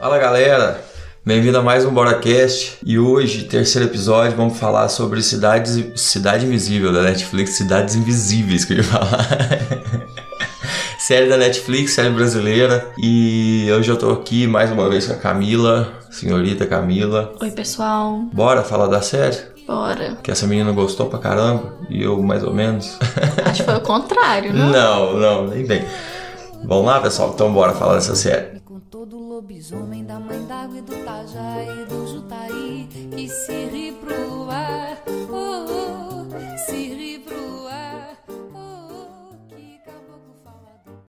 Fala galera, bem-vindo a mais um BoraCast e hoje, terceiro episódio, vamos falar sobre cidades, Cidade Invisível da Netflix, Cidades Invisíveis que eu ia falar. série da Netflix, série brasileira e hoje eu tô aqui mais uma vez com a Camila, senhorita Camila. Oi pessoal, Bora falar da série? bora. Que essa menina gostou pra caramba e eu mais ou menos. Acho que foi o contrário, não? não, não, nem bem. Vamos lá pessoal, então bora falar dessa série. Lobisomem, da mãe d'água e do tajá e do jutaí que se ri pro ar, oh, oh, se ri pro ar, oh, que caboclo falador.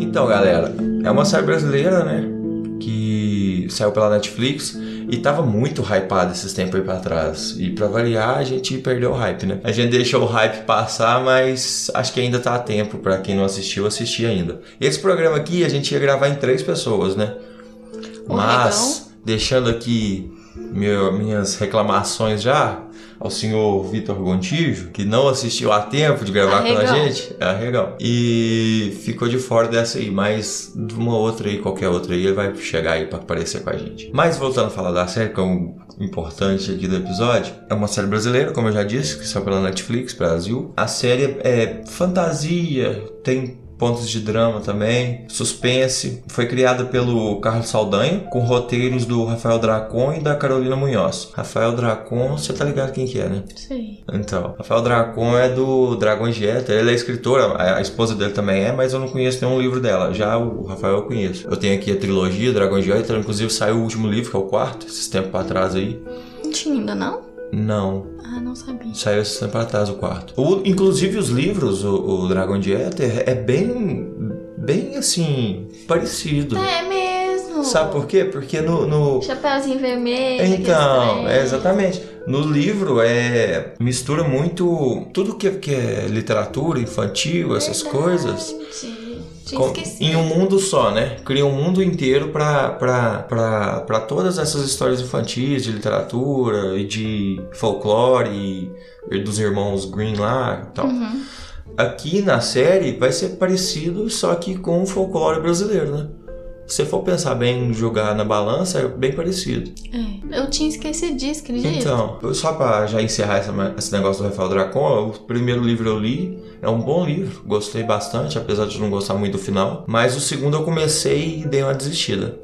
Então, galera, é uma série brasileira, né? Que saiu pela Netflix e tava muito hypado esses tempos aí pra trás. E pra variar, a gente perdeu o hype, né? A gente deixou o hype passar, mas acho que ainda tá a tempo pra quem não assistiu assistir ainda. Esse programa aqui a gente ia gravar em três pessoas, né? Mas, deixando aqui meu- minhas reclamações já ao senhor Vitor Gontijo, que não assistiu a tempo de gravar com a Arregão. gente. É arregão. E ficou de fora dessa aí, mas de uma outra aí, qualquer outra aí, ele vai chegar aí pra aparecer com a gente. Mas voltando a falar da série, que é um importante aqui do episódio, é uma série brasileira, como eu já disse, que saiu pela Netflix, Brasil. A série é fantasia, tem pontos de drama também, suspense. Foi criada pelo Carlos Saldanha, com roteiros do Rafael Dracon e da Carolina Munhoz. Rafael Dracon, você tá ligado quem que é, né? Sei. Então, Rafael Dracon é do de Éter, ele é escritora, a esposa dele também é, mas eu não conheço nenhum livro dela. Já o Rafael eu conheço. Eu tenho aqui a trilogia de Éter, inclusive saiu o último livro, que é o quarto, esses tempos pra trás aí. Não tinha ainda não? Não, Ah, não sabia. Saiu esse tempo atrás o quarto. O, inclusive os livros, o, o Dragão de Éter, é bem. bem assim. parecido. É mesmo. Sabe por quê? Porque no. no- Chapeuzinho vermelho. Então, é exatamente. No livro é. mistura muito. tudo que, que é literatura infantil, essas coisas. Tinha com- esquecido. em um mundo só, né? Cria um mundo inteiro pra todas essas histórias infantis, de literatura e de folclore e, dos irmãos Green lá e tal. Uhum. Aqui na série vai ser parecido, só que com o folclore brasileiro, né? Se você for pensar bem, jogar na balança, é bem parecido. É, eu tinha esquecido disso, acredita? Então, só pra já encerrar essa- esse negócio do Rafael Dracon, o primeiro livro eu li, é um bom livro, gostei bastante, apesar de não gostar muito do final. Mas o segundo eu comecei e dei uma desistida.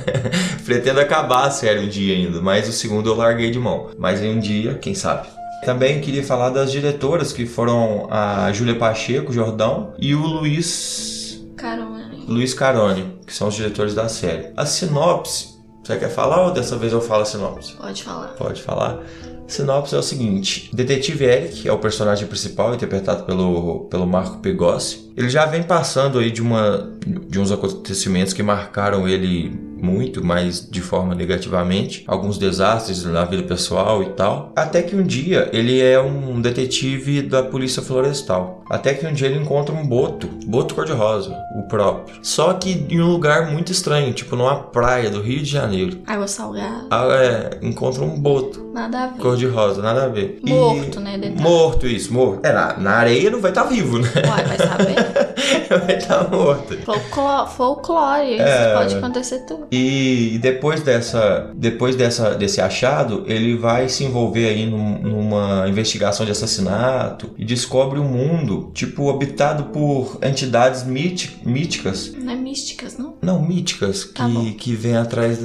Pretendo acabar a série um dia ainda, mas o segundo eu larguei de mão. Mas em um dia, quem sabe. Também queria falar das diretoras, que foram a Júlia Pacheco, Jordão, e o Luiz Carona. Luiz Carone, que são os diretores da série. A sinopse, você quer falar ou dessa vez eu falo a sinopse? Pode falar. Pode falar. Sinopse é o seguinte: Detetive Eric é o personagem principal, interpretado pelo, pelo Marco Pegossi. Ele já vem passando aí de, uma, de uns acontecimentos que marcaram ele muito, mas de forma negativamente. Alguns desastres na vida pessoal e tal. Até que um dia ele é um detetive da Polícia Florestal. Até que um dia ele encontra um boto, boto cor-de-rosa, o próprio. Só que em um lugar muito estranho, tipo numa praia do Rio de Janeiro. Água salgada. Ah, é, encontra um boto Nada a ver. cor-de-rosa, nada a ver. E- Morto, né, detalhe. Morto, isso, morto. É, na, na areia não vai estar vivo, né? Uai, vai saber. vai estar morto. Folclore, folclore. Isso É. pode acontecer tudo. E depois dessa, depois dessa, desse achado, ele vai se envolver aí num- numa investigação de assassinato e descobre um mundo, tipo, habitado por entidades míti- míticas. Não é místicas, não? Não, míticas, Tá bom. que, que vem atrás,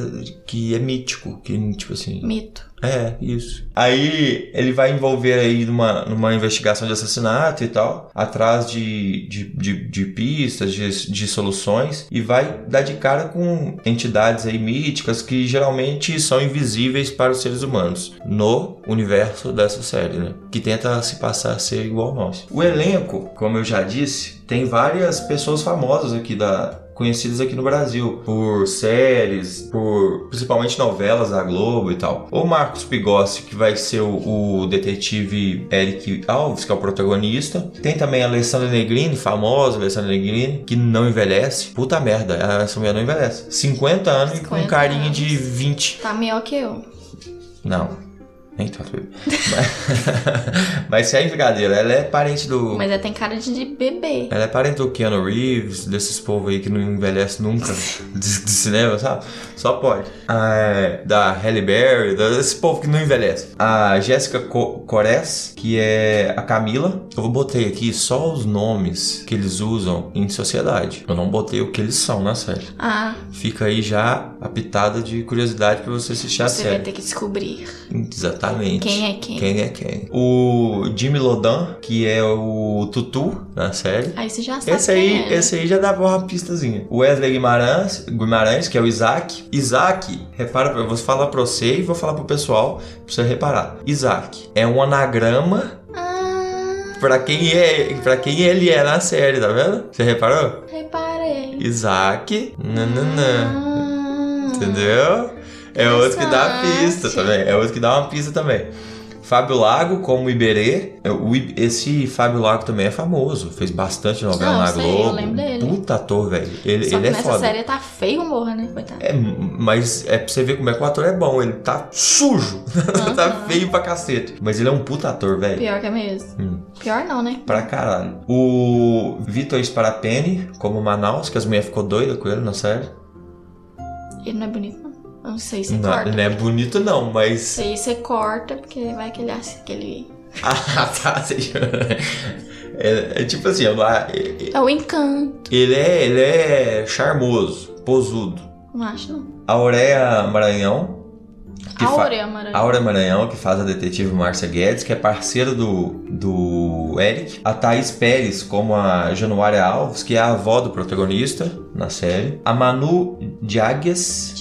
que é mítico, que, tipo assim... Mito. É, isso. Aí ele vai envolver aí numa, numa investigação de assassinato e tal, atrás de, de, de, de pistas, de, de soluções, e vai dar de cara com entidades aí míticas que geralmente são invisíveis para os seres humanos no universo dessa série, né? Que tenta se passar a ser igual ao nosso. O elenco, como eu já disse, tem várias pessoas famosas aqui da, conhecidas aqui no Brasil por séries, por principalmente novelas da Globo e tal. O Marcos Pigossi, que vai ser o, o detetive Eric Alves, que é o protagonista. Tem também a Alessandra Negrini, famosa Alessandra Negrini, que não envelhece. Puta merda, essa mulher não envelhece. 50 anos e com 50 carinha anos. de 20. Tá melhor que eu. Não. Nem tanto bebê. Mas, mas sem brincadeira, ela é parente do. Mas ela tem cara de de bebê. Ela é parente do Keanu Reeves, desses povos aí que não envelhece nunca de, de cinema, sabe? Só pode. Ah, da Halle Berry, desse povo que não envelhece. A Jéssica Co Cores, que é a Camila. Eu botei aqui só os nomes que eles usam em sociedade. Eu não botei o que eles são na série. Ah, Fica aí já a pitada de curiosidade pra você assistir a você vai série. ter que descobrir. Exatamente. Quem é quem? Quem é quem? O Jimmy Lodan, que é o Tutu na série. Aí você já sabe Esse aí, é. né? esse aí já dava uma pistazinha. O Wesley Guimarães, Guimarães, que é o Isaac. Isaac, repara, eu vou falar pra você e vou falar pro pessoal pra você reparar. Isaac é um anagrama Ah, pra quem é, para quem ele é na série, tá vendo? Você reparou? reparei. Isaac, nananã. Ah, Entendeu? É outro que dá pista também. É outro que dá uma pista também. Fábio Lago, como Iberê. É, o Esse Fábio Lago também é famoso. Fez bastante novela Não, na sei, eu Globo. lembro dele. Puta ator, velho. Ele, Só ele é nessa foda. série tá feio, morra, né? Coitado. É, mas é pra você ver como é que o ator é bom. Ele tá sujo. tá Aham. feio pra cacete. Mas ele é um puta ator, velho. Pior que é mesmo. Hum. Pior não, né? Pra caralho. O Vitor Sparapene, como Manaus, que as mulheres ficou doida com ele na série. Ele não é bonito, não. Não sei se Não, corta. não é bonito, não, mas. Isso aí você corta, porque vai aquele... aquele... Ah, tá. sei. É, é tipo assim, não- é- É o encanto. ele é, ele é charmoso, posudo. Não acho, não. Auréa Maranhão. que Áurea Maranhão. Aura Maranhão, que faz a detetive Márcia Guedes, que é parceira do, do Eric. A Thaís Pérez, como a Januária Alves, que é a avó do protagonista na série. A Manu Diagues.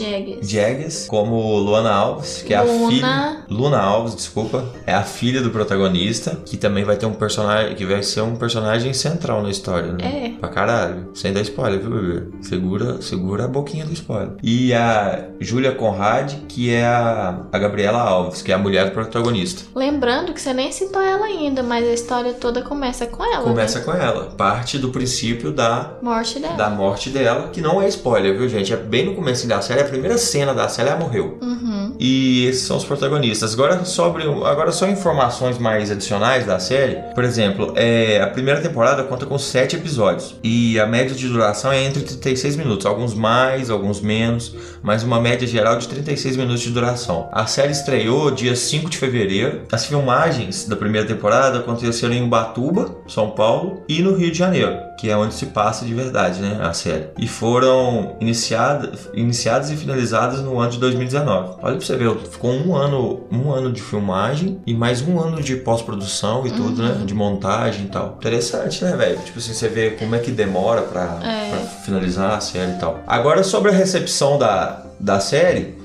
Diagues, como Luana Alves, que é a Luna. filha. Luna Alves, desculpa. É a filha do protagonista, que também vai ter um personagem. que vai ser um personagem central na história, né? É. Pra caralho. Sem dar spoiler, viu, bebê? Segura, segura a boquinha do spoiler. E a Júlia Conrad, que é a, a Gabriela Alves, que é a mulher do protagonista. Lembrando que você nem citou ela ainda, mas a história toda começa com ela. Começa né? com ela. Parte do princípio da Morte dela. da morte dela, que não é spoiler, viu, gente? É bem no começo da série, a primeira cena da série ela morreu. Uhum. E esses são os protagonistas. Agora sobre agora só informações mais adicionais da série. Por exemplo, é, a primeira temporada conta com sete episódios e a média de duração é entre 36 minutos, alguns mais, alguns menos, mas uma média geral de 36 minutos de duração. A série estreou dia 5 de fevereiro. As filmagens da primeira temporada aconteceram em Ubatuba, São Paulo, e no Rio de Janeiro, que é onde se passa de verdade, né, a série. E foram iniciadas, iniciadas e finalizadas no ano de 2019. Olha pra você ver, ficou um ano, um ano de filmagem e mais um ano de pós-produção e tudo, né, de montagem e tal. Interessante, né, velho? Tipo assim, você vê como é que demora pra, É. pra finalizar a série e tal. Agora sobre a recepção da, da série,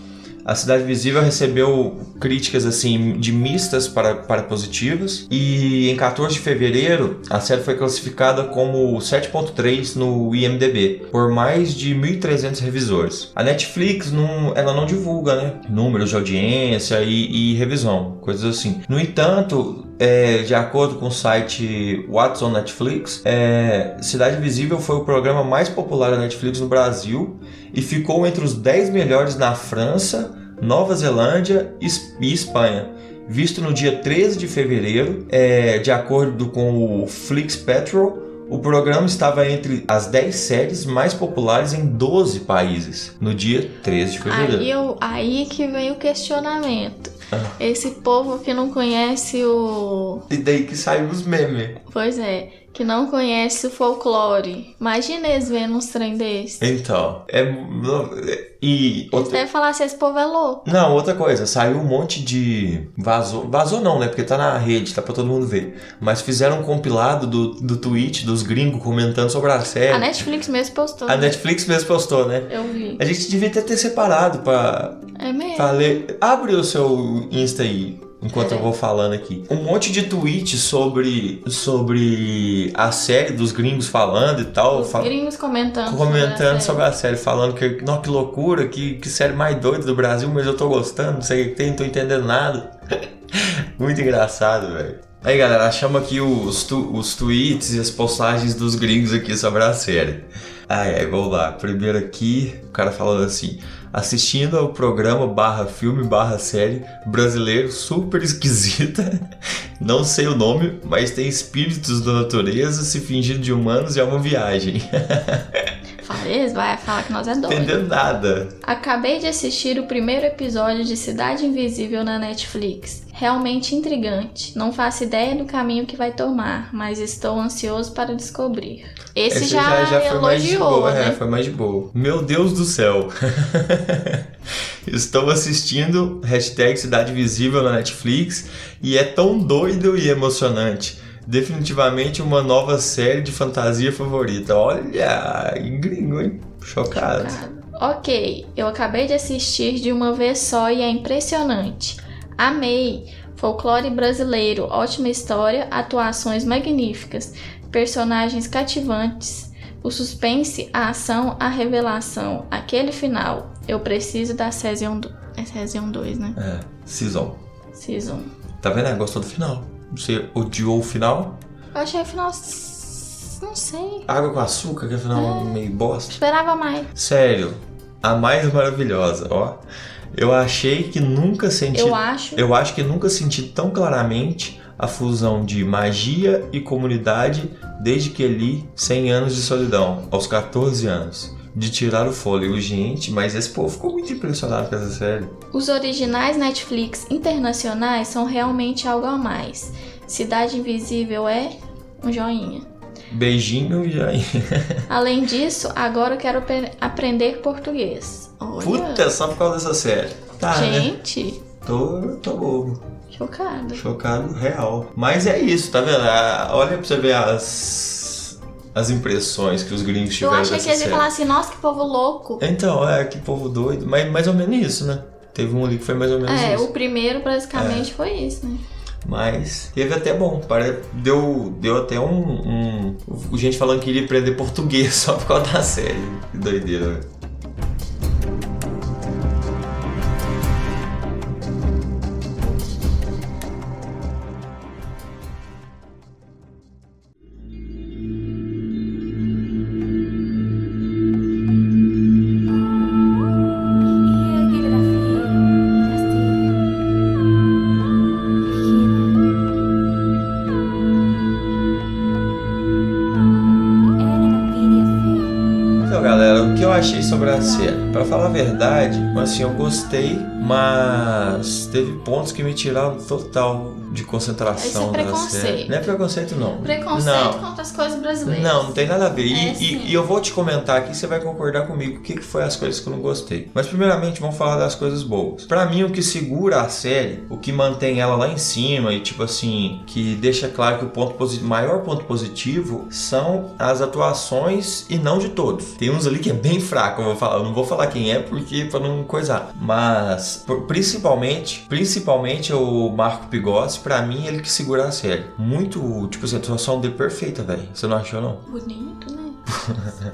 a Cidade Visível recebeu críticas assim de mistas para, para positivas e em 14 de fevereiro a série foi classificada como 7.3 no IMDb por mais de 1.300 revisores. A Netflix não, ela não divulga né, números de audiência e, e revisão, coisas assim. No entanto, é, de acordo com o site What's on Netflix, é, Cidade Visível foi o programa mais popular da Netflix no Brasil e ficou entre os 10 melhores na França, Nova Zelândia e Espanha. Visto no dia 13 de fevereiro, é, de acordo com o Flix Petrol, o programa estava entre as 10 séries mais populares em 12 países no dia 13 de fevereiro. Aí, eu, aí que vem o questionamento. Ah. Esse povo que não conhece o. E daí que saiu os memes. Pois é, que não conhece o folclore. Imagina eles vendo uns trem desses. Então, é. E outra, devem falar se esse povo é louco. Não, outra coisa, saiu um monte de. Vazou. Vazou não, né? Porque tá na rede, tá pra todo mundo ver. Mas fizeram um compilado do, do tweet dos gringos comentando sobre a série. A Netflix mesmo postou. A Netflix mesmo postou, né? Eu vi. A gente devia até ter separado pra, É mesmo. Abre o seu Insta aí. Enquanto eu vou falando aqui. Um monte de tweets sobre, sobre a série dos gringos falando e tal. Os Fal- gringos comentando. comentando sobre sobre a série, falando que, não, que loucura, que, que série mais doida do Brasil, mas eu tô gostando, não sei o que tem, não tô entendendo nada. Muito engraçado, velho. Aí, galera, achamos aqui os, tu- os tweets e as postagens dos gringos aqui sobre a série. Ai, ai, vamos lá. Primeiro aqui, o cara falando assim: assistindo ao programa barra filme barra série brasileiro super esquisita. Não sei o nome, mas tem espíritos da natureza se fingindo de humanos e é uma viagem. Falei, vai falar que nós é doido. Entendendo nada. Acabei de assistir o primeiro episódio de Cidade Invisível na Netflix. Realmente intrigante. Não faço ideia do caminho que vai tomar, mas estou ansioso para descobrir. Esse, já, foi mais de boa, né? é, foi mais de boa. Meu Deus do céu. Estou assistindo hashtag Cidade Visível na Netflix e é tão doido e emocionante. Definitivamente uma nova série de fantasia favorita. Olha, gringo, hein? Chocado. Ok, eu acabei de assistir de uma vez só e é impressionante. Amei! Folclore brasileiro, ótima história, atuações magníficas, personagens cativantes, o suspense, a ação, a revelação, aquele final. Eu preciso da Season 2. É Season 2, né? É, Season. Season. Tá vendo? Gostou do final. Você odiou o final? Eu achei o final. Não sei. Água com açúcar, que é final meio bosta. Esperava mais. Sério, a mais maravilhosa, ó. Eu achei que nunca senti. Eu acho. Eu acho que nunca senti tão claramente a fusão de magia e comunidade desde que li 100 anos de solidão, aos 14 anos. De tirar o fôlego, gente, mas esse povo ficou muito impressionado com essa série. Os originais Netflix internacionais são realmente algo a mais. Cidade Invisível é um joinha. Beijinho e aí. Além disso, agora eu quero aprender português. Olha, Puta, só por causa dessa série. Tá, né? gente, Tô, tô bobo. chocada. Chocado real. Mas é isso, tá vendo? Ah, Olha pra você ver as, as impressões que os gringos Eu tiveram achei dessa que eles iam falar assim, nossa, que povo louco. Então, é, que povo doido. Mas mais ou menos isso, né? Teve um ali que foi mais ou menos É, isso. o primeiro basicamente É. foi isso, né? Mas teve até bom. Deu, deu até um, um. Gente falando que iria aprender português só por causa da série. Que doideira, velho. Achei sobre a série? Pra falar a verdade, assim, eu gostei, mas teve pontos que me tiraram total de concentração Isso é da preconceito. série. Não é preconceito, não. Preconceito Não. As coisas brasileiras. Não, não tem nada a ver. E, É, e- e eu vou te comentar aqui, você vai concordar comigo o que, que foi as coisas que eu não gostei. Mas primeiramente vamos falar das coisas boas. Pra mim, o que segura a série, o que mantém ela lá em cima e tipo assim, que deixa claro que o ponto posi- maior ponto positivo são as atuações e não de todos. Tem uns ali que é bem fraco, eu vou falar, eu não vou falar quem é porque para não coisar. Mas principalmente, principalmente o Marco Pigossi, pra mim ele que segura a série. Muito, tipo assim, a atuação dele perfeita, velho. Você não achou não? Bonito, né?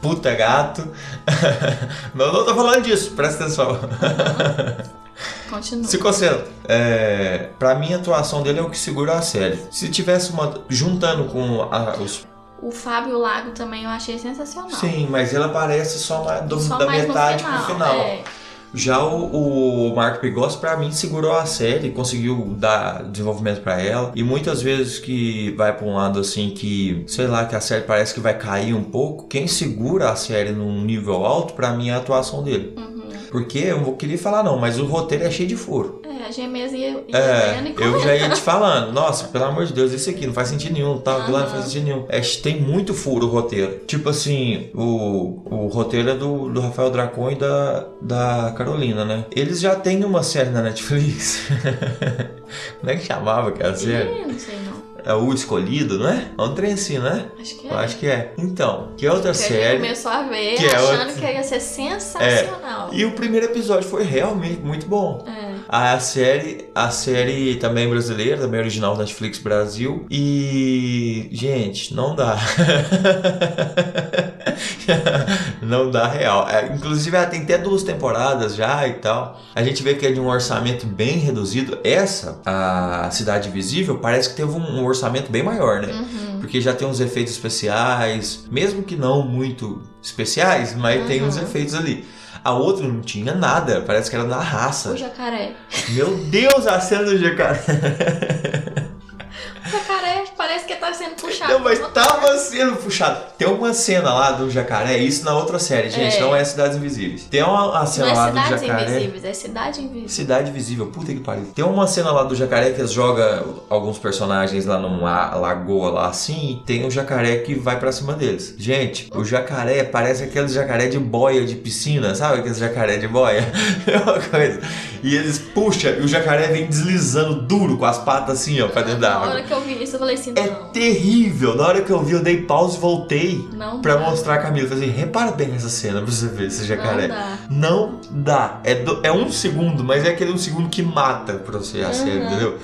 Puta gato. Mas eu não tô falando disso, presta atenção. Continua. Se concentra. É, pra mim, a atuação dele é o que segura a série. Se tivesse uma. juntando com a- os. O Fábio Lago também eu achei sensacional. Sim, mas ele aparece só, do- Só da metade pro final. É. Já o, o Marco Pigossi, pra mim, segurou a série, conseguiu dar desenvolvimento pra ela. E muitas vezes que vai pra um lado assim que, sei lá, que a série parece que vai cair um pouco, quem segura a série num nível alto, pra mim, é a atuação dele. Uhum. Porque eu não vou querer falar não, mas o roteiro é cheio de furo. É, a Gemesa ia, ia É, eu já ia te falando, nossa, pelo amor de Deus, isso aqui não faz sentido nenhum, tal, aquilo lá não faz sentido nenhum. É, tem muito furo o roteiro. Tipo assim, o, o roteiro é do, do Rafael Dracon e da, da Carolina, né? Eles já têm uma série na Netflix. Como é que chamava aquela série? Não sei não. É o Escolhido, não é? É um trem assim, né? Acho que é. Eu acho que é. Então, que é outra Que a gente série. começou a ver que é achando outra- que ia ser sensacional. E o primeiro episódio foi realmente muito bom. É. A série, a série também brasileira, também original Netflix Brasil. E. Gente, não dá. não dá real. É, inclusive, ela tem até duas temporadas já e tal. A gente vê que é de um orçamento bem reduzido. Essa, a Cidade Invisível, parece que teve um, um orçamento bem maior, né? Uhum. Porque já tem uns efeitos especiais, mesmo que não muito especiais, mas tem uns Uhum. efeitos ali. A outra não tinha nada, parece que era na raça. O jacaré. Meu Deus, a cena do jacaré. tá sendo puxado. Não, mas por uma tava sendo puxado. Tem uma cena lá do jacaré, isso na outra série, gente, É. não é Cidades Invisíveis. Tem uma, uma Não cena é lá do cidades jacaré. invisíveis, é cidade invisível. Cidade Invisível, puta que pariu. Tem uma cena lá do jacaré que eles jogam alguns personagens lá numa lagoa lá assim, e tem um jacaré que vai pra cima deles. Gente, o jacaré parece aquele jacaré de boia de piscina, sabe? Aqueles jacaré de boia. É uma coisa. E eles puxam e o jacaré vem deslizando duro com as patas assim, ó, pra dentro da Na água. hora que eu vi isso, eu falei assim, É não. Terrível. Na hora que eu vi, eu dei pause e voltei Não pra dá. mostrar a Camila. Falei assim, repara bem nessa cena pra você ver esse jacaré. Não dá. Não dá. É, do- é um segundo, mas é aquele um segundo que mata pra você a Uhum. entendeu?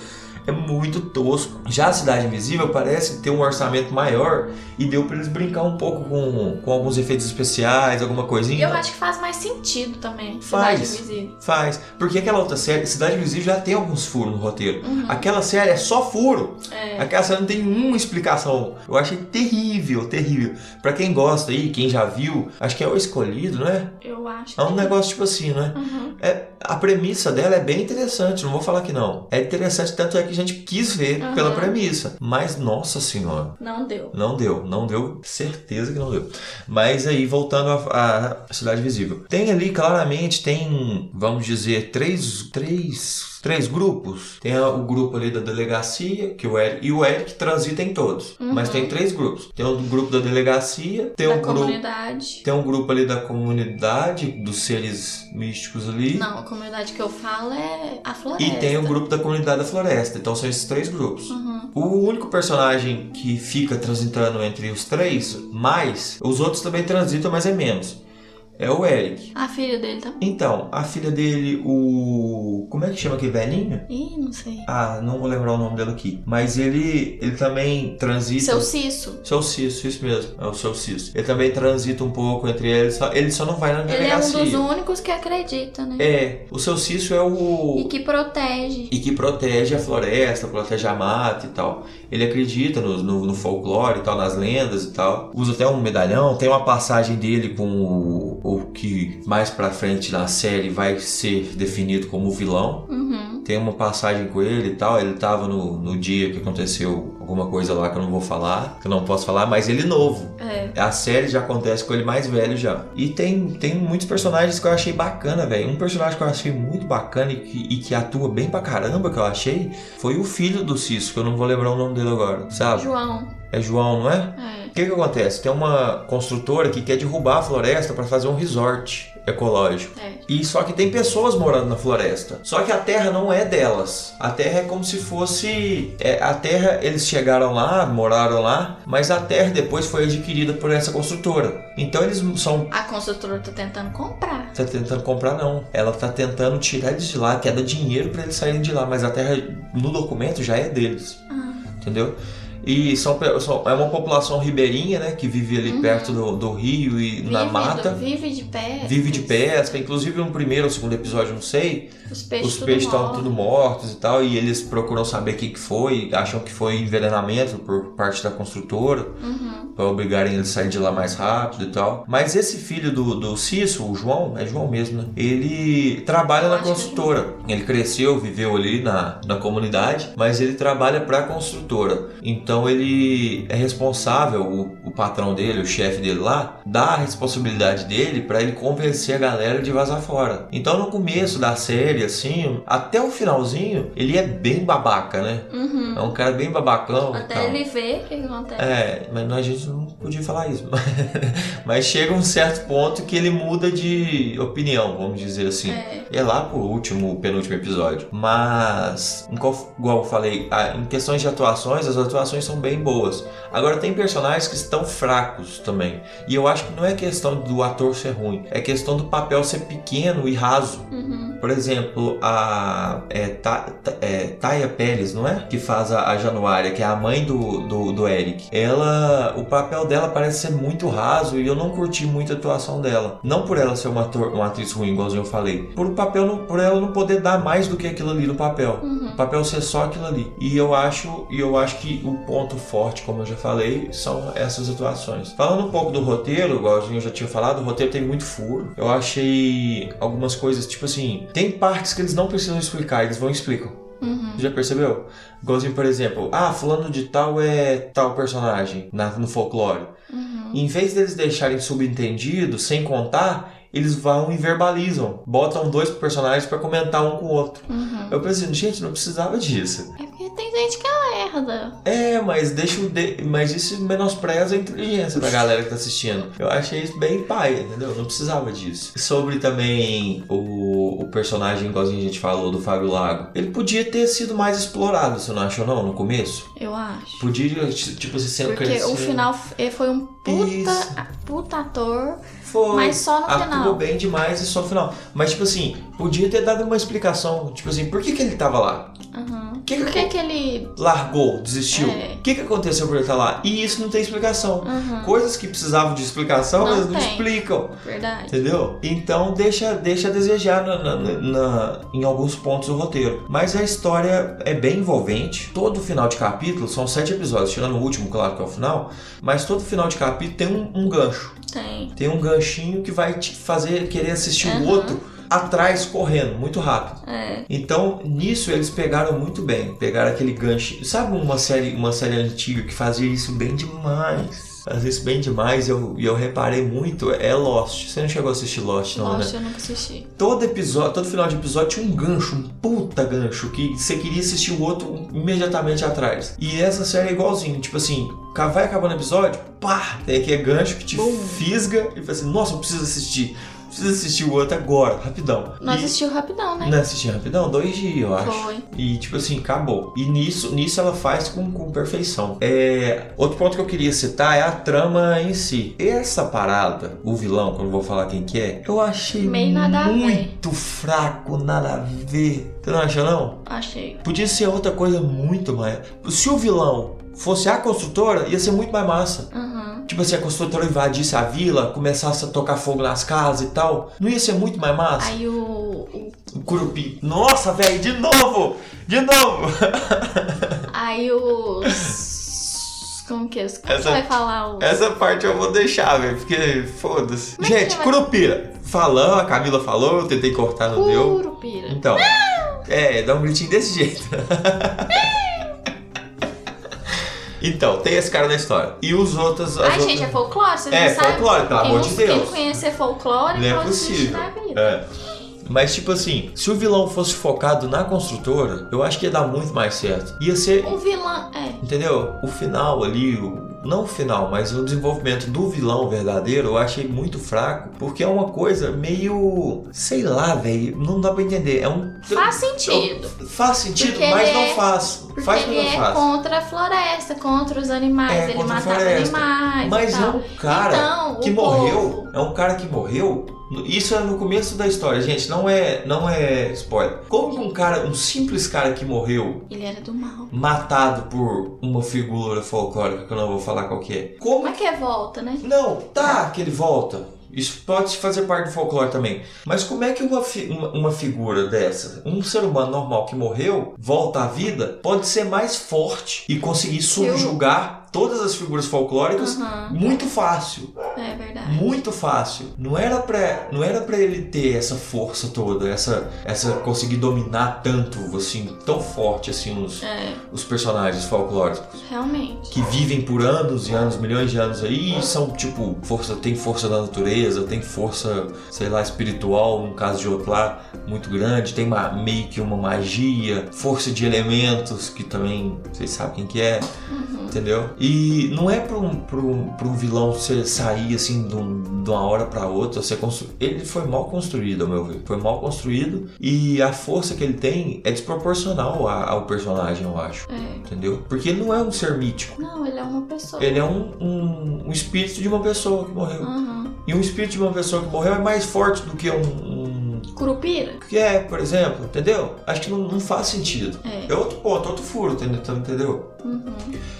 É muito tosco. Já a Cidade Invisível parece ter um orçamento maior e deu pra eles brincar um pouco com, com alguns efeitos especiais, alguma coisinha. eu acho que faz mais sentido também. Faz. Cidade invisível. Faz. Porque aquela outra série, Cidade Invisível, já tem alguns furos no roteiro. Uhum. Aquela série é só furo. É. Aquela série não tem uma explicação. Eu achei terrível, terrível. Pra quem gosta aí, quem já viu, acho que é o escolhido, não é? Eu acho É um negócio tipo assim, não é? Uhum. É, a premissa dela é bem interessante, não vou falar que não. É interessante, tanto é que a gente quis ver Aham. pela premissa. Mas, nossa senhora, Não deu. não deu, não deu, certeza que não deu. Mas aí, voltando à Cidade Visível. Tem ali, claramente, tem, vamos dizer, três, três, três grupos. Tem o grupo ali da delegacia, que o Eric, e o Eric transita em todos. Uhum. Mas tem três grupos. Tem o grupo da delegacia, tem da um grupo... comunidade. Tem um grupo ali da comunidade, dos seres místicos ali. Não, a comunidade que eu falo é a floresta. E tem o grupo da comunidade da floresta. Então são esses três grupos. Uhum. O único personagem que fica transitando entre os três, mais, os outros também transitam, mas é menos. É o Eric. A filha dele também. Então, a filha dele, o. Como é que chama aquele velhinho? Ih, não sei. Ah, não vou lembrar o nome dele aqui. Mas ele, ele também transita. Seu Cisso. Seu Cisso, isso mesmo. É o seu Cisso. Ele também transita um pouco entre eles. Só, ele só não vai na Ele é um delegacia. dos únicos que acredita, né? É, o seu Cisso é o. E que protege. e que protege a floresta, protege a mata e tal. Ele acredita no, no, no folclore e tal, nas lendas e tal. Usa até um medalhão. Tem uma passagem dele com o, o que mais pra frente na série vai ser definido como vilão. Uhum. Tem uma passagem com ele e tal. Ele tava no, no dia que aconteceu alguma coisa lá que eu não vou falar, que eu não posso falar, mas ele novo. É. A série já acontece com ele mais velho já. E tem, tem muitos personagens que eu achei bacana, velho. Um personagem que eu achei muito bacana e que, e que atua bem pra caramba, que eu achei, foi o filho do Cisco, que eu não vou lembrar o nome dele agora, sabe? João. É João, não é? É. O que que acontece? Tem uma construtora que quer derrubar a floresta pra fazer um resort ecológico. É. E só que tem pessoas morando na floresta. Só que a terra não é delas. A terra é como se fosse. é, a terra, eles chegaram lá, moraram lá, mas a terra depois foi adquirida por essa construtora. Então eles são. A construtora tá tentando comprar. Tá tentando comprar, não. Ela tá tentando tirar eles de lá, quer dar dinheiro pra eles saírem de lá, mas a terra no documento já é deles. Ah. Entendeu? E são, são- é uma população ribeirinha, né? Que vive ali Uhum. perto do, do rio e na Vive- mata. Vive de pé. Vive de pesca, inclusive no primeiro ou segundo episódio, não sei, Os peixes, os tudo peixes morto. tudo mortos e tal, e eles procuram saber o que, que foi, acham que foi envenenamento por parte da construtora, Uhum. Para obrigarem eles a sair de lá mais rápido e tal. Mas esse filho do, do Cício, o João, é João mesmo, né? Ele trabalha na é construtora. Ele cresceu, viveu ali na, na comunidade, mas ele trabalha para a construtora. Então ele é responsável, o, o patrão dele, o chefe dele lá, dá a responsabilidade dele para ele convencer a galera de vazar fora. Então no começo da série, assim, até o finalzinho, ele é bem babaca, né? Uhum. É um cara bem babacão. Até ele ver o que que acontece. É, mas a gente não podia falar isso. mas chega um certo ponto que ele muda de opinião, vamos dizer assim. É. É lá pro último, penúltimo episódio. Mas, igual eu falei, em questões de atuações, as atuações são bem boas. Agora, tem personagens que estão fracos também. E eu acho que não é questão do ator ser ruim, é questão do papel ser pequeno e raso. Uhum. Por exemplo, a é, Ta- Ta- é, Taya Pérez, não é? Que faz a, a Januária, que é a mãe do, do, do Eric. Ela, o, papel dela parece ser muito raso e eu não curti muito a atuação dela. Não por ela ser uma, ator, uma atriz ruim, igualzinho eu falei. Por, o papel não- por ela não poder dar mais do que aquilo ali no papel. O papel ser só aquilo ali. E eu acho, e eu acho que o ponto forte, como eu já falei, são essas atuações. Falando um pouco do roteiro, igualzinho eu já tinha falado, o roteiro tem muito furo. Eu achei algumas coisas, tipo assim, tem partes que eles não precisam explicar, eles vão e explicam. Uhum. Já percebeu? Igualzinho, por exemplo, ah, fulano de tal é tal personagem na, no folclore. Uhum. Em vez deles deixarem subentendido, sem contar, eles vão e verbalizam. Botam dois personagens pra comentar um com o outro. Uhum. Eu pensei, gente, não precisava disso. É porque tem gente que lerda. É, mas deixa o de... mas isso menospreza a inteligência da galera que tá assistindo. Eu achei isso bem pai, entendeu? Não precisava disso. Sobre também o, o personagem, igualzinho a gente falou, do Fábio Lago. Ele podia ter sido mais explorado, você não achou não, no começo? Eu acho. Podia, tipo, se sendo Porque crescendo. o final foi um Isso. puta, puta ator, Foi. mas só no Atuou final. bem demais e só no final. Mas, tipo assim, podia ter dado uma explicação. Tipo assim, por que, que ele tava lá? Uhum. Que que Por que que ele... Largou, desistiu. É. O que, que aconteceu por ele estar lá? E isso não tem explicação. Uhum. Coisas que precisavam de explicação, Não eles não tem. explicam. Verdade. Entendeu? Então deixa, deixa a desejar na- na- na- em alguns pontos do roteiro. Mas a história é bem envolvente. Todo final de capítulo, são sete episódios, tirando o último, claro que é o final. Mas todo final de capítulo tem um, um gancho. Tem. Tem um ganchinho que vai te fazer querer assistir o Aham. outro atrás correndo, muito rápido. É. Então, nisso eles pegaram muito bem. Pegaram aquele gancho. Sabe uma série, uma série antiga que fazia isso bem demais? Fazia isso bem demais e eu, eu reparei muito. É Lost. Você não chegou a assistir Lost, não, Lost né? eu nunca assisti. Todo episódio, todo final de episódio tinha um gancho, um puta gancho, que você queria assistir o outro imediatamente atrás. E essa série é igualzinho, tipo assim, vai acabando o episódio, pá, tem aquele gancho que te fisga e fala assim, nossa, eu preciso assistir. Preciso assistir o outro agora, rapidão. Nós E- assistiu rapidão, né? não assisti rapidão, dois dias, eu acho. Foi. E tipo assim, acabou. E nisso, nisso ela faz com, com perfeição. É, outro ponto que eu queria citar é a trama em si. Essa parada, o vilão, que eu não vou falar quem que é, eu achei muito fraco, nada a ver. Você não acha não? Achei. Podia ser outra coisa muito mais. Se o vilão fosse a construtora, ia ser muito mais massa. Uhum. Tipo assim, a construtora invadisse a vila, começasse a tocar fogo nas casas e tal. Não ia ser muito mais massa? Aí o, o- O Curupi. Nossa, velho, de novo! De novo! aí os como que é? Como Essa- você vai falar o Essa parte eu vou deixar, velho, porque foda-se. Gente, vai- Curupira. Falando, a Camila falou, eu tentei cortar, não deu. Curupira. Então. É, dá um gritinho desse jeito. então, tem esse cara na história. E os outros. Ai, outras- gente, é folclore, vocês É, não sabem? folclore, pelo amor de Deus. Quem conhecer folclore Não é possível. da vida. É. Mas, tipo assim, se o vilão fosse focado na construtora, eu acho que ia dar muito mais certo. Ia ser Um vilão, é. Entendeu? O final ali, o- não o final, mas o desenvolvimento do vilão verdadeiro eu achei muito fraco, porque é uma coisa meio. sei lá, velho, não dá pra entender. É um. Faz sentido. Faz sentido, Porque mas não é- faz. Porque faz, ele é faz. contra a floresta, contra os animais, É, ele matava animais. Mas é um cara Então, que morreu. povo- É um cara que morreu. Isso é no começo da história, gente. Não é, não é spoiler. Como que um cara, um simples cara que morreu Ele era do mal. matado por uma figura folclórica que eu não vou falar qual que é. Como Como é que é volta, né? Não, tá que ele volta. Isso pode fazer parte do folclore também. Mas como é que uma, uma, uma figura dessa, um ser humano normal que morreu, volta à vida, pode ser mais forte e conseguir subjugar todas as figuras folclóricas Aham, muito fácil? é verdade. Muito fácil. Não era pra, não era pra ele ter essa força toda, essa, essa conseguir dominar tanto, assim, tão forte assim os, É, os personagens folclóricos realmente. que vivem por anos e anos, milhões de anos aí, e são tipo, força, tem força da natureza, tem força, sei lá, espiritual, no caso de outro lá, muito grande, tem uma, meio que uma magia, força de elementos, que também vocês sabem quem que é, entendeu? E não é pra um, pra um, pra um vilão você sair assim de, um- de uma hora pra outra, você constru... ele foi mal construído, ao meu ver, foi mal construído, e a força que ele tem é desproporcional a- ao personagem, eu acho. É. Entendeu? Porque ele não é um ser mítico. Não, ele é uma pessoa. Ele é um, um, um espírito de uma pessoa que morreu. Aham. E um espírito de uma pessoa que morreu é mais forte do que um, Curupira? Que é, por exemplo, entendeu? Acho que não, não faz sentido. É. É outro ponto, outro furo, entendeu? entendeu? Uhum.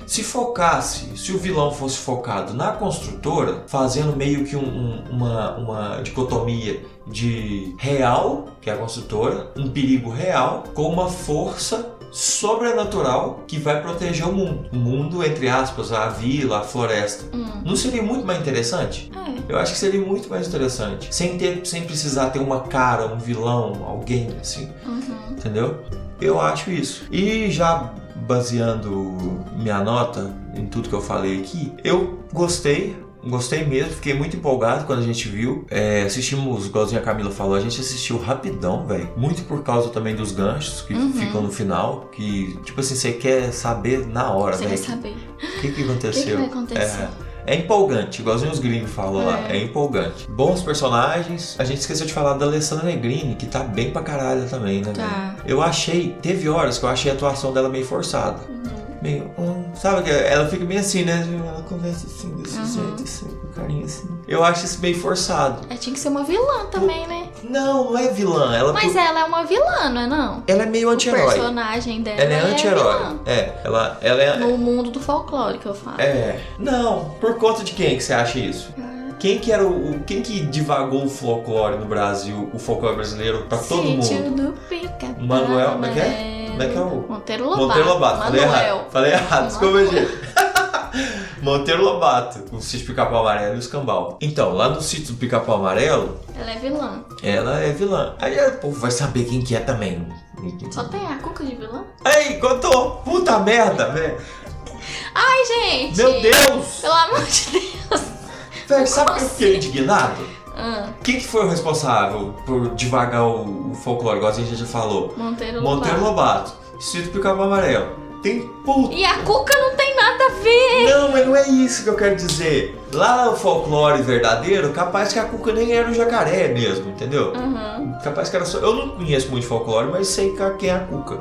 Se focasse, se o vilão fosse focado na construtora, fazendo meio que um- um- uma, uma dicotomia de real, que é a construtora, um perigo real, com uma força sobrenatural que vai proteger o mundo. O mundo, entre aspas, a vila, a floresta. Hum. Não seria muito mais interessante? É. Eu acho que seria muito mais interessante. Sem, ter, sem precisar ter uma cara, um vilão, alguém assim. Uhum. Entendeu? Eu acho isso. E já baseando minha nota em tudo que eu falei aqui, eu gostei. Gostei mesmo, fiquei muito empolgado quando a gente viu. É, assistimos, igualzinho a Camila falou, a gente assistiu rapidão, velho. Muito por causa também dos ganchos que Uhum. ficam no final. Que, tipo assim, você quer saber na hora, Você vai velho. saber. O que, que O que, que aconteceu? vai acontecer? É. É empolgante, igualzinho os gringos falam lá. É. É empolgante. Bons personagens. A gente esqueceu de falar da Alessandra Negrini, que tá bem pra caralho também, né? Tá. velho? Eu achei, teve horas que eu achei a atuação dela meio forçada. Uhum. Meio, hum, sabe que ela fica meio assim, né? Ela conversa assim, desse Uhum. jeito, assim, com carinho assim. Eu acho isso meio forçado. É, tinha que ser uma vilã também, né? Não, não é vilã. Ela, Mas ela é uma vilã, não é não? ela é meio O anti-herói. personagem dela Ela é vilã. anti-herói. É, ela, ela é. No mundo do folclore que eu falo. É. Não, por conta de quem que você acha isso? Ah, Quem que era o, o- quem que divagou o folclore no Brasil, o folclore brasileiro pra todo mundo? do Pica. Manuel, como é que é? Como é que é o Monteiro Lobato. Monteiro Lobato, falei errado. Falei errado, desculpa, gente. Monteiro Lobato, o sítio Pica-Pau Amarelo e os Cambal. Então, lá no sítio do Pica-Pau Amarelo, Ela é vilã. ela é vilã. Aí o povo vai saber quem que é também. Só tem a cuca de vilã? Aí, contou! Puta merda, velho! Ai, gente! Meu Deus! Pelo amor de Deus! Velho, sabe que eu assim? fiquei indignado? Ah, Quem que foi o responsável por divagar o, o folclore, igual a gente já falou? Monteiro Monteiro Lobato. Lobato, Sítio Pica-Pau Amarelo. Tem puta. E a cuca não tem nada a ver! Não, mas não é isso que eu quero dizer. Lá no folclore verdadeiro, capaz que a Cuca nem era um jacaré mesmo, entendeu? Uhum. Capaz que era só. Eu não conheço muito folclore, mas sei que- quem é a Cuca.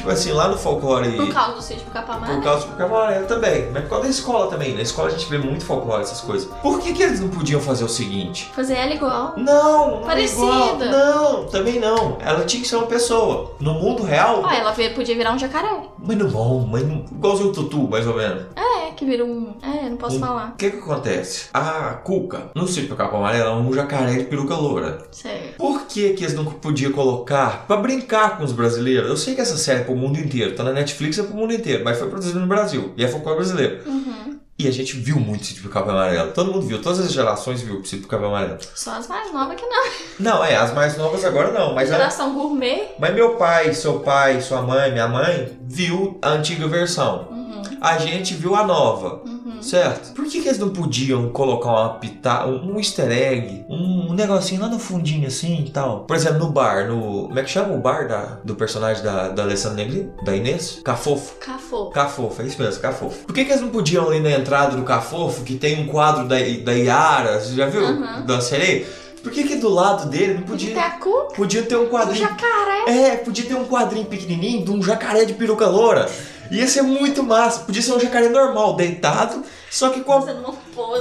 Tipo assim, lá no folclore. Por causa do sítio do Capamar. Por causa do Pica-Pau também. Mas por causa da escola também. Na escola a gente vê muito folclore, essas coisas. Por que, que eles não podiam fazer o seguinte? Fazer ela igual. Não, não é Parecida. igual. Não, também não. Ela tinha que ser uma pessoa. No mundo real. Ó, ela podia virar um jacaré. Mas não bom, mas não. Igualzinho o Tutu, mais ou menos. É, que vira um. É, não posso Um- falar. O que que acontece? A Cuca, no sítio Capa Amarela, é um jacaré de peruca loura. Sério. Por que que eles não podiam colocar pra brincar com os brasileiros? Eu sei que essa série é pro mundo inteiro, tá na Netflix é pro mundo inteiro, mas foi produzida no Brasil e é folclore brasileiro. Uhum. E a gente viu muito Sítio Capa Amarelo. Todo mundo viu, todas as gerações viu Sítio Capa Amarelo. Só as mais novas que não. Não, é, as mais novas agora não, mas, a- Geração gourmet. mas meu pai, seu pai, sua mãe, minha mãe viu a antiga versão. Uhum. A gente viu a nova. Uhum. Certo? Por que, que eles não podiam colocar uma pita, um, um easter egg, um, um negocinho lá no fundinho assim e tal? Por exemplo, no bar, no. Como é que chama o bar da, do personagem da, da Alessandra Negri? Da Inês? Cafofo. Cafô. Cafofo, é isso mesmo, Cafofo. Por que, que eles não podiam ali na entrada do Cafofo, que tem um quadro da, da Yara, você já viu? Aham. Da sereia? Por que, que do lado dele não Podia podia. ter a cuca. Podia ter um quadrinho. jacaré. É, podia ter um quadrinho pequenininho de um jacaré de peruca loura. Ia ser muito massa. Podia ser um jacaré normal, deitado, só que com a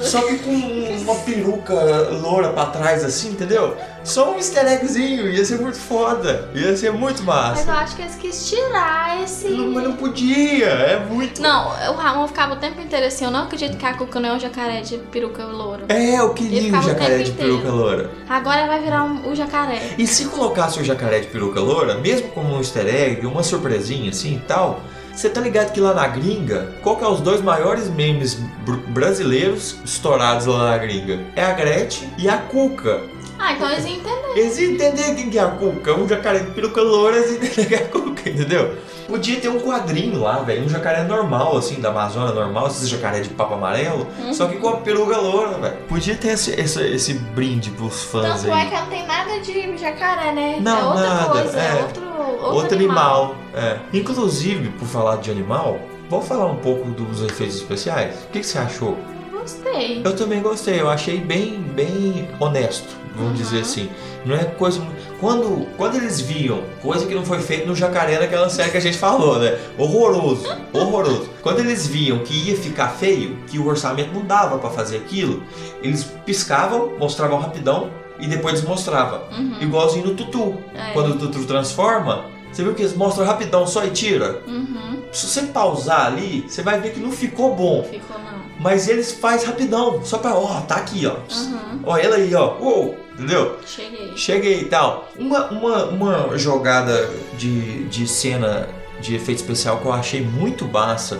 só que com uma peruca loura pra trás, assim, entendeu? Só um easter eggzinho, ia ser muito foda. Ia ser muito Mas eu massa. acho que eles quis tirar esse. Não, mas não podia, é muito. Não, o Ramon ficava o tempo inteiro assim. Eu não acredito que a Cuca não é um jacaré de peruca loura. É, eu queria um jacaré de inteiro. peruca loura. Agora vai virar um, o jacaré. E se colocasse o jacaré de peruca loura, mesmo como um easter egg, uma surpresinha assim e tal, você tá ligado que lá na gringa, qual que é os dois maiores memes br- brasileiros estourados lá na gringa? É a Gretchen e a Cuca. Ah, então eles iam entender. Eles iam entender quem que é a Cuca. Um jacaré de peruca loura, eles iam entender que é a Cuca, entendeu? Podia ter um quadrinho lá, velho. Um jacaré normal, assim, da Amazônia normal, esses jacaré de papo amarelo, Uhum. só que com a peruca loura, velho. Podia ter esse, esse, esse brinde pros fãs Tanto aí. é que não tem nada de jacaré, né? Não, é outra nada, coisa, é, é. outro, outro, Outro animal. É. Inclusive, por falar de animal, vamos falar um pouco dos efeitos especiais? O que, que você achou? Gostei. Eu também gostei, eu achei bem, bem honesto, vamos Uhum. dizer assim. Não é coisa. Quando, quando eles viam coisa que não foi feita no jacaré naquela série que a gente falou, né? Horroroso, horroroso. Quando eles viam que ia ficar feio, que o orçamento não dava pra fazer aquilo, eles piscavam, mostravam rapidão, e depois eles mostravam. Uhum. Igualzinho no Tutu. É. Quando o Tutu transforma, você viu que eles mostram rapidão, só e tira? Uhum. Se você pausar ali, você vai ver que não ficou bom. Ficou não. Mas eles faz rapidão, só pra, ó, tá aqui, ó. Uhum. Ó, ela aí, ó. Uou, entendeu? Cheguei. Cheguei e tal. Uma, uma, uma jogada de, de cena de efeito especial que eu achei muito massa.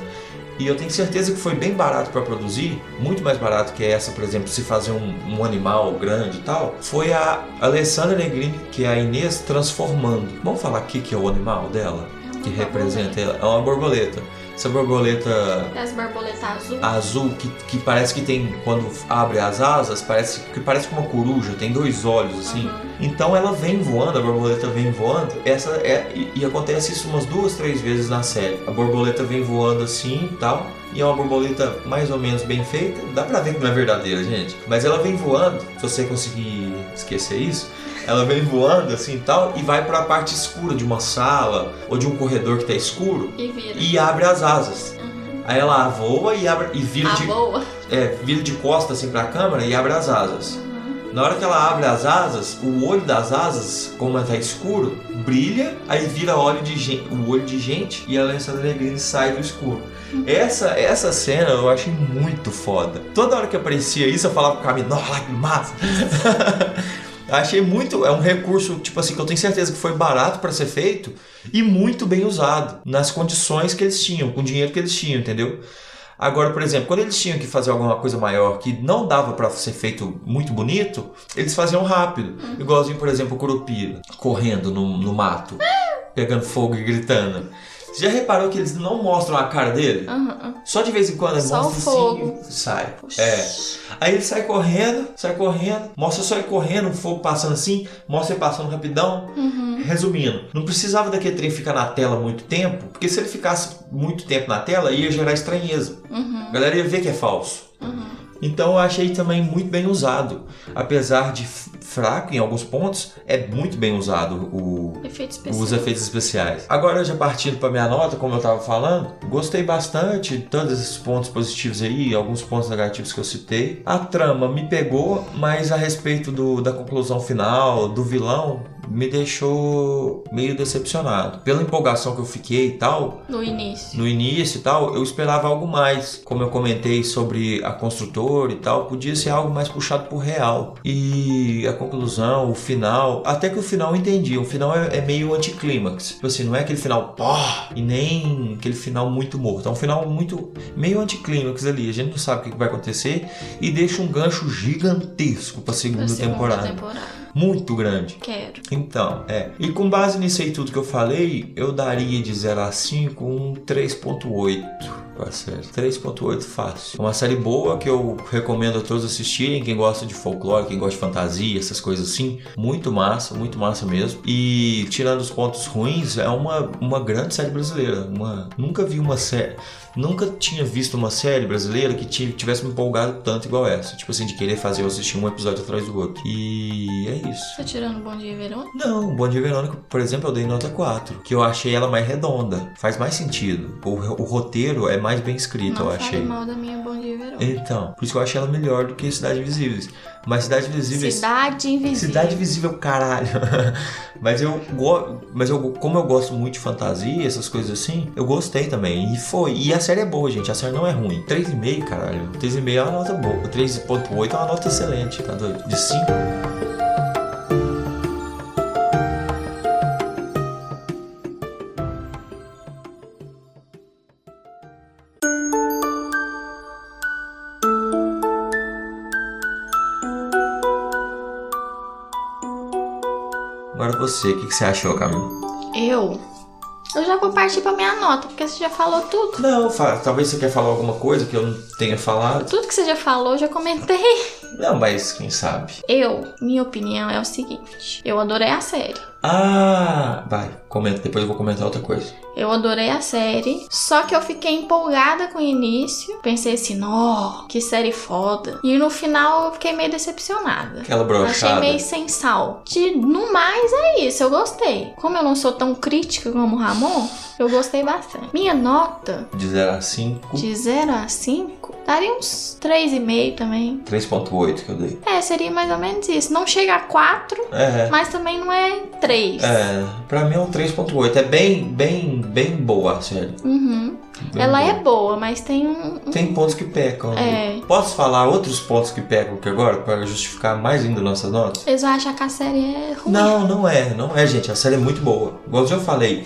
E eu tenho certeza que foi bem barato pra produzir, muito mais barato que essa, por exemplo, se fazer um, um animal grande e tal. Foi a Alessandra Negrini, que é a Inês, transformando. Vamos falar o que é o animal dela? É Que representa borboleta. ela? É uma borboleta. Essa borboleta As borboletas azul. azul que, que parece que tem quando abre as asas parece que parece uma coruja tem dois olhos assim. Uhum. então ela vem voando a borboleta vem voando. Essa é e, e acontece isso umas duas três vezes na série. A borboleta vem voando assim e tal e é uma borboleta mais ou menos bem feita. Dá pra ver que não é verdadeira gente. Mas ela vem voando. Se você conseguir esquecer isso ela vem voando assim e tal e vai pra parte escura de uma sala ou de um corredor que tá escuro E vira. e abre as asas Uhum. Aí ela voa e abre e vira A de, boa. é, vira de costas assim pra câmera e abre as asas. Uhum. Na hora que ela abre as asas, o olho das asas, como tá escuro, brilha, aí vira olho de gente, o olho de gente e a Alessandra Negrini sai do escuro. Essa, essa cena eu achei muito foda. Toda hora que aparecia isso, eu falava pro Camilo, nossa, que massa! Achei muito. É um recurso, tipo assim, que eu tenho certeza que foi barato pra ser feito e muito bem usado nas condições que eles tinham, com o dinheiro que eles tinham, entendeu? Agora, por exemplo, quando eles tinham que fazer alguma coisa maior que não dava pra ser feito muito bonito, eles faziam rápido. Igualzinho, por exemplo, o Curupira correndo no, no mato, pegando fogo e gritando. Você já reparou que eles não mostram a cara dele? Uhum. Só de vez em quando Só mostra o fogo. assim sai. É. Aí ele sai correndo, sai correndo, mostra só ele correndo, o fogo passando assim, mostra ele passando rapidão. Uhum. Resumindo, não precisava daquele trem ficar na tela muito tempo, porque se ele ficasse muito tempo na tela, ia gerar estranheza. Uhum. A galera ia ver que é falso. Uhum. Então eu achei também muito bem usado. Apesar de fraco em alguns pontos, é muito bem usado o, Efeito os efeitos especiais. Agora, já partindo para minha nota, como eu tava falando, gostei bastante de todos esses pontos positivos aí, alguns pontos negativos que eu citei. A trama me pegou, mas a respeito do, da conclusão final, do vilão, me deixou meio decepcionado. Pela empolgação que eu fiquei e tal, No início. no início e tal, eu esperava algo mais. Como eu comentei sobre a construtora e tal, podia ser algo mais puxado pro real. E a conclusão, o final, até que o final eu entendi. O final é, é meio anticlímax. Tipo assim, não é aquele final pá, e nem aquele final muito morto. É um final muito meio anticlímax ali. A gente não sabe o que que vai acontecer e deixa um gancho gigantesco pra segunda, Pra segunda temporada. temporada. Muito grande. Quero. Então, é. E com base nisso aí tudo que eu falei, eu daria de 0 a 5 um 3.8. Certo. 3.8 fácil. Uma série boa que eu recomendo a todos assistirem. Quem gosta de folclore, quem gosta de fantasia, essas coisas assim. Muito massa, muito massa mesmo. E tirando os pontos ruins, é uma, uma grande série brasileira. Uma, nunca vi uma série. Nunca tinha visto uma série brasileira que ti- tivesse me empolgado tanto igual essa. Tipo assim, de querer fazer eu assistir um episódio atrás do outro. E é isso. Tá tirando Bom Dia Verônica? Não, Bom Dia Verônica, por exemplo, eu dei nota 4, que eu achei ela mais redonda, faz mais sentido. O, o roteiro é mais bem escrito, Não eu achei. mal da minha Bom Dia Verônica. Então, por isso que eu achei ela melhor do que Cidade Invisíveis. Mas Cidade Invisíveis. Cidade Invisível. Cidade Invisível, caralho. mas eu go... mas eu como eu gosto muito de fantasia, essas coisas assim, eu gostei também. E foi. E a série é boa, gente. A série não é ruim. 3,5, caralho. 3,5 é uma nota boa. 3,8 é uma nota excelente, tá doido? De 5. Agora você, o que, que você achou, Camila? Eu? Eu já vou partir pra minha nota, porque você já falou tudo. Não, fa- talvez você quer falar alguma coisa que eu não tenha falado. Tudo que você já falou, eu já comentei. Não, mas quem sabe? Eu, minha opinião é o seguinte: eu adorei a série. Ah, vai, comenta, depois eu vou comentar outra coisa. Eu adorei a série, só que eu fiquei empolgada com o início. Pensei assim, nó, que série foda. E no final eu fiquei meio decepcionada. Aquela Achei brochada. meio sem sal. De, no mais, é isso, eu gostei. Como eu não sou tão crítica como o Ramon, eu gostei bastante. Minha nota De 0 a 5. de 0 a 5, Daria uns 3,5 também. 3.8 que eu dei. É, seria mais ou menos isso. Não chega a 4, É. mas também não é 3. É, pra mim é um 3.8. É bem, bem, bem boa a série. Uhum. Bem Ela boa. é boa, mas tem um. Tem pontos que pecam. É. Posso falar outros pontos que pecam aqui agora para justificar mais ainda nossas notas? Eles vão achar que a série é ruim. Não, não é, não é, gente. A série é muito boa. Igual eu já falei,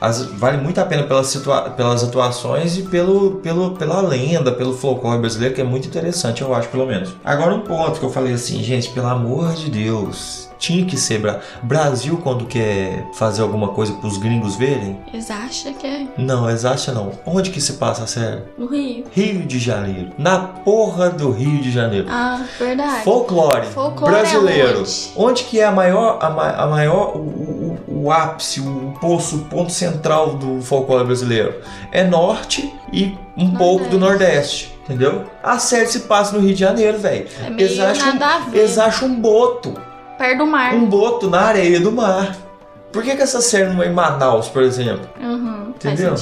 as- vale muito a pena pelas, pelas atuações e pelo, pelo, pela lenda, pelo folclore brasileiro, que é muito interessante, eu acho, pelo menos. Agora, um ponto que eu falei assim, gente, pelo amor de Deus. Tinha que ser Bra- Brasil quando quer fazer alguma coisa pros gringos verem? Eles acham que é Não, eles acham não. Onde que se passa a série? no Rio. Rio de Janeiro. Na porra do Rio de Janeiro. Ah, verdade. Folclore, Folclore brasileiro. é onde? que é a maior, a, ma- a maior, o, o, o- o ápice, o poço, o ponto central do folclore brasileiro? É norte e um pouco do nordeste, entendeu? A série se passa no Rio de Janeiro, velho. É meio nada a ver. Eles acham um boto, Perto do mar. um boto na areia do mar. Por que, que essa série não é em Manaus, por exemplo? Uhum, Entendeu?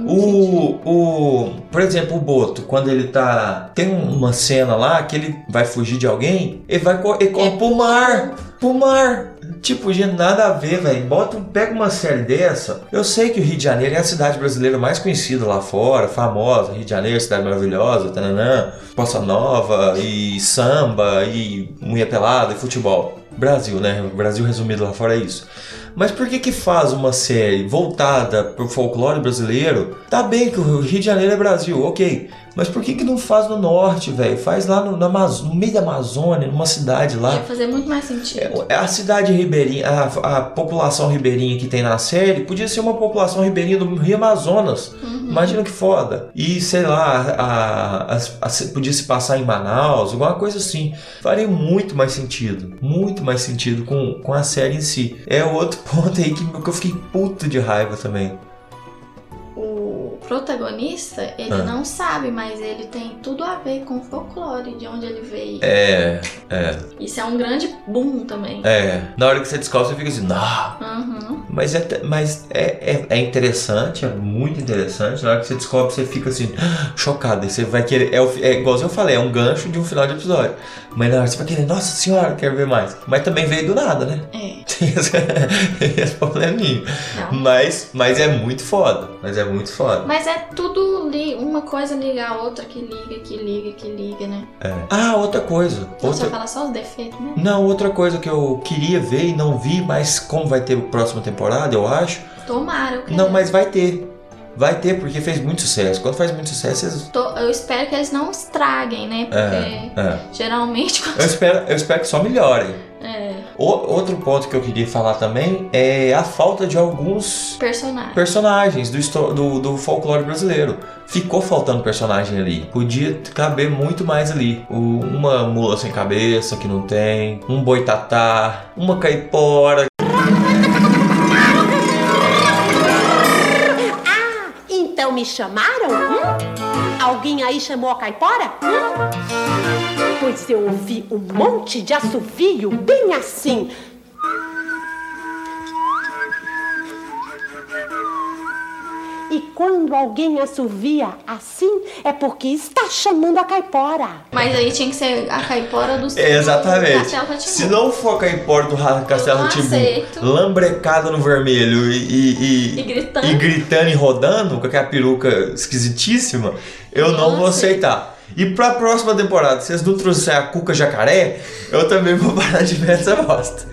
O, o, por exemplo, o Boto, quando ele tá. Tem uma cena lá que ele vai fugir de alguém, ele vai ele corre É pro mar. Pro mar. Tipo, gente, nada a ver, velho. Bota, pega uma série dessa. Eu sei que o Rio de Janeiro é a cidade brasileira mais conhecida lá fora, famosa. Rio de Janeiro, cidade maravilhosa, tananã, Bossa Nova e samba e mulher pelada e futebol. Brasil, né? Brasil resumido lá fora é isso. Mas por que que faz uma série voltada pro folclore brasileiro? Tá bem que o Rio de Janeiro é Brasil, ok. Mas por que que não faz no norte, velho? Faz lá no, no meio da Amazônia, numa cidade lá. Ia fazer muito mais sentido. É, A cidade ribeirinha, a, a população ribeirinha que tem na série podia ser uma população ribeirinha do Rio Amazonas. Imagina que foda. E sei lá, a, a- a- podia se passar em Manaus, alguma coisa assim. Faria muito mais sentido. Muito mais sentido com, com a série em si. É outro ponto aí que, eu fiquei puto de raiva também. O protagonista, ele Ah. não sabe, mas ele tem tudo a ver com o folclore, de onde ele veio. É, é, Isso é um grande boom também. é. Na hora que você descobre, você fica assim, nah. Uhum. Mas, é, mas é, é, é interessante, é muito interessante. Na hora que você descobre, você fica assim, chocado. E você vai querer. É, é igual eu falei, é um gancho de um final de episódio. Mas na hora você vai querer, nossa senhora, quero ver mais. Mas também veio do nada, né? É. Tem esse, esse probleminha. Não. Mas, mas é muito foda. Mas é muito foda. Mas é tudo li uma coisa liga a outra, que liga, que liga, que liga, né? É. Ah, outra coisa. Então você Outra, fala só os defeitos, né? não, outra coisa que eu queria ver e não vi, mas como vai ter próxima temporada, eu acho. Tomara, eu quero. Não, mas vai ter. Vai ter, porque fez muito sucesso. Quando faz muito sucesso, eles. Eu espero que eles não estraguem, né? Porque É, é. geralmente quando. Eu espero, eu espero que só melhorem. O- outro ponto que eu queria falar também é a falta de alguns personagem. personagens do, do, do folclore brasileiro. Ficou faltando personagem ali. Podia caber muito mais ali. O- uma mula sem cabeça que não tem, um boitatá, uma caipora. Então me chamaram? Hum? Alguém aí chamou a caipora? Hum? Pois eu ouvi um monte de assovio bem assim. Quando alguém assovia assim, é porque está chamando a caipora. Mas aí tinha que ser a caipora dos É, exatamente. Rá-Tim-Bum. Se não for a caipora do Castelo Timbu, aceito. lambrecada no vermelho e, e- E gritando. e gritando e rodando com aquela peruca esquisitíssima, eu não, Não vou aceito. aceitar. E pra próxima temporada, se vocês não trouxerem a Cuca Jacaré, eu também vou parar de ver essa bosta.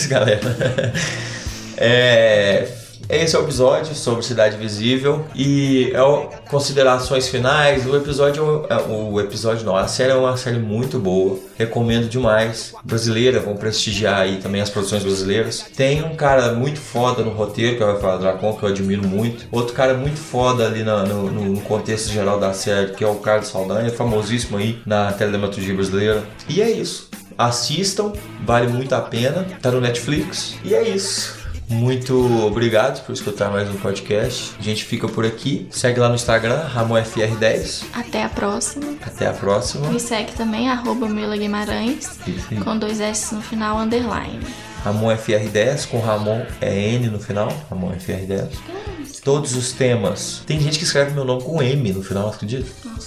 Isso, galera. É, esse é o episódio sobre Cidade Visível e é o, considerações finais. O episódio, é, o episódio não, a série é uma série muito boa, recomendo demais. Brasileira, vamos prestigiar aí também as produções brasileiras. Tem um cara muito foda no roteiro, que é o Rafael Dracon, que eu admiro muito. Outro cara muito foda ali na- no, no- contexto geral da série, que é o Carlos Saldanha, famosíssimo aí na teledramaturgia brasileira. E é isso. Assistam, vale muito a pena. Tá no Netflix. E é isso. Muito obrigado por escutar mais um podcast. A gente fica por aqui. Segue lá no Instagram, RamonFR10. Até a próxima. Até a próxima. Me segue também, arroba Mila Guimarães, com dois S no final, underline. Ramon FR10, com Ramon é N no final. Ramon FR10. Todos os temas. Tem gente que escreve meu nome com M no final, acredita?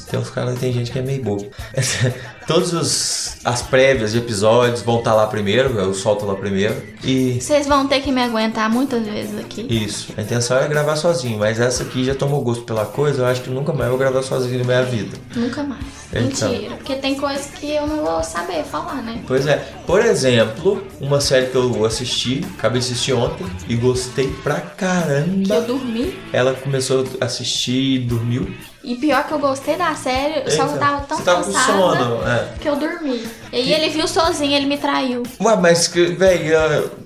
Tem uns caras, tem gente que é meio bobo. Todos os, as prévias de episódios vão estar lá primeiro, eu solto lá primeiro. E Vocês vão ter que me aguentar muitas vezes aqui. isso, a intenção era gravar sozinho, mas essa aqui já tomou gosto pela coisa, eu acho que nunca mais vou gravar sozinho na minha vida. Nunca mais. Então. Mentira. Porque tem coisas que eu não vou saber falar, né? Pois é, por exemplo, uma série que eu assisti, acabei de assistir ontem e gostei pra Que eu caramba. dormi. Ela começou a assistir e dormiu. E pior que eu gostei da série, só que eu tava tão tava com cansada sono, é. que eu dormi. E ele viu sozinho, ele me traiu. Ué, mas, que- véi,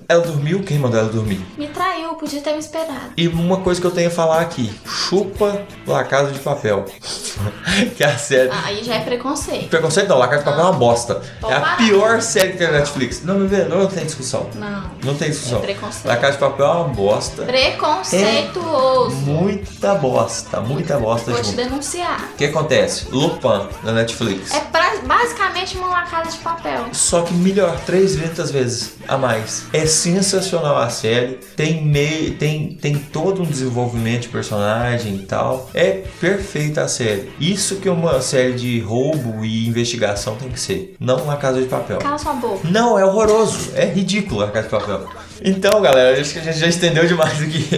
ela, dormiu? Quem mandou ela dormir? Me traiu, podia ter me esperado. E uma coisa que eu tenho a falar aqui: chupa La Casa de Papel. que é a série. Ah, Aí já é preconceito. Preconceito não, La Casa de Papel é uma bosta. Pode É a parar. pior série que tem na Netflix. Não, não, não tem discussão. Não. Não tem discussão. É preconceito. La Casa de Papel é uma bosta. Preconceituoso. Muita bosta, muita bosta Vou te junto. denunciar. O que acontece? Lupin na Netflix. É pra- basicamente uma lacada de papel. Só que melhor, 300 vezes a mais. É sensacional a série. Tem, me... tem, tem todo um desenvolvimento de personagem e tal. É perfeita a série. Isso que uma série de roubo e investigação tem que ser. Não uma casa de papel. Cala sua boca. Não, é horroroso. É ridículo a casa de papel. Então, galera, acho que a gente já estendeu demais aqui.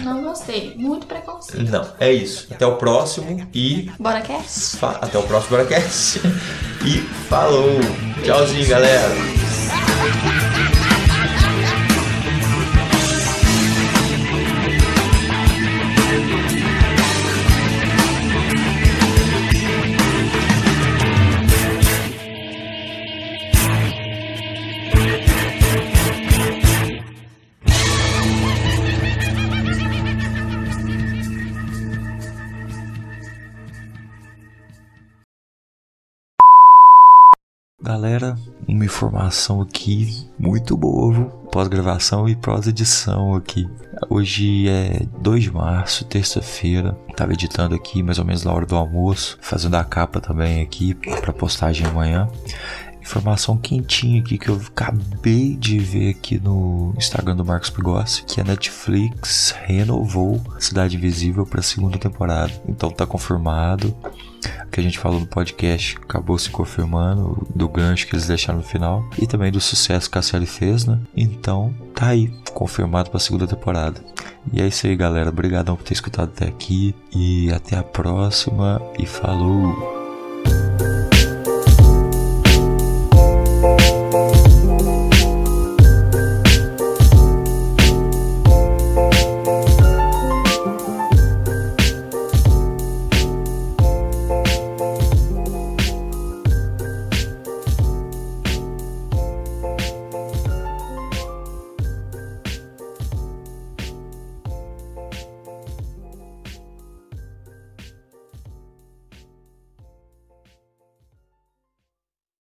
Não gostei. Muito preconceito. Não, é isso. Até o próximo e Bora cast? Fa- Até o próximo broadcast. E falou. Tchauzinho, galera. Liquid Fit. Galera, uma informação aqui muito boa, pós-gravação e pós-edição aqui. Hoje é 2 de março, terça-feira. Tava editando aqui mais ou menos na hora do almoço, fazendo a capa também aqui para postagem amanhã. Informação quentinha aqui que eu acabei de ver aqui no Instagram do Marcos Pigossi, que a Netflix renovou Cidade Invisível para a segunda temporada. Então tá confirmado. O que a gente falou no podcast acabou se confirmando do gancho que eles deixaram no final e também do sucesso que a série fez, né? Então tá aí, confirmado para a segunda temporada. E é isso aí, galera. Obrigadão por ter escutado até aqui e até a próxima e falou.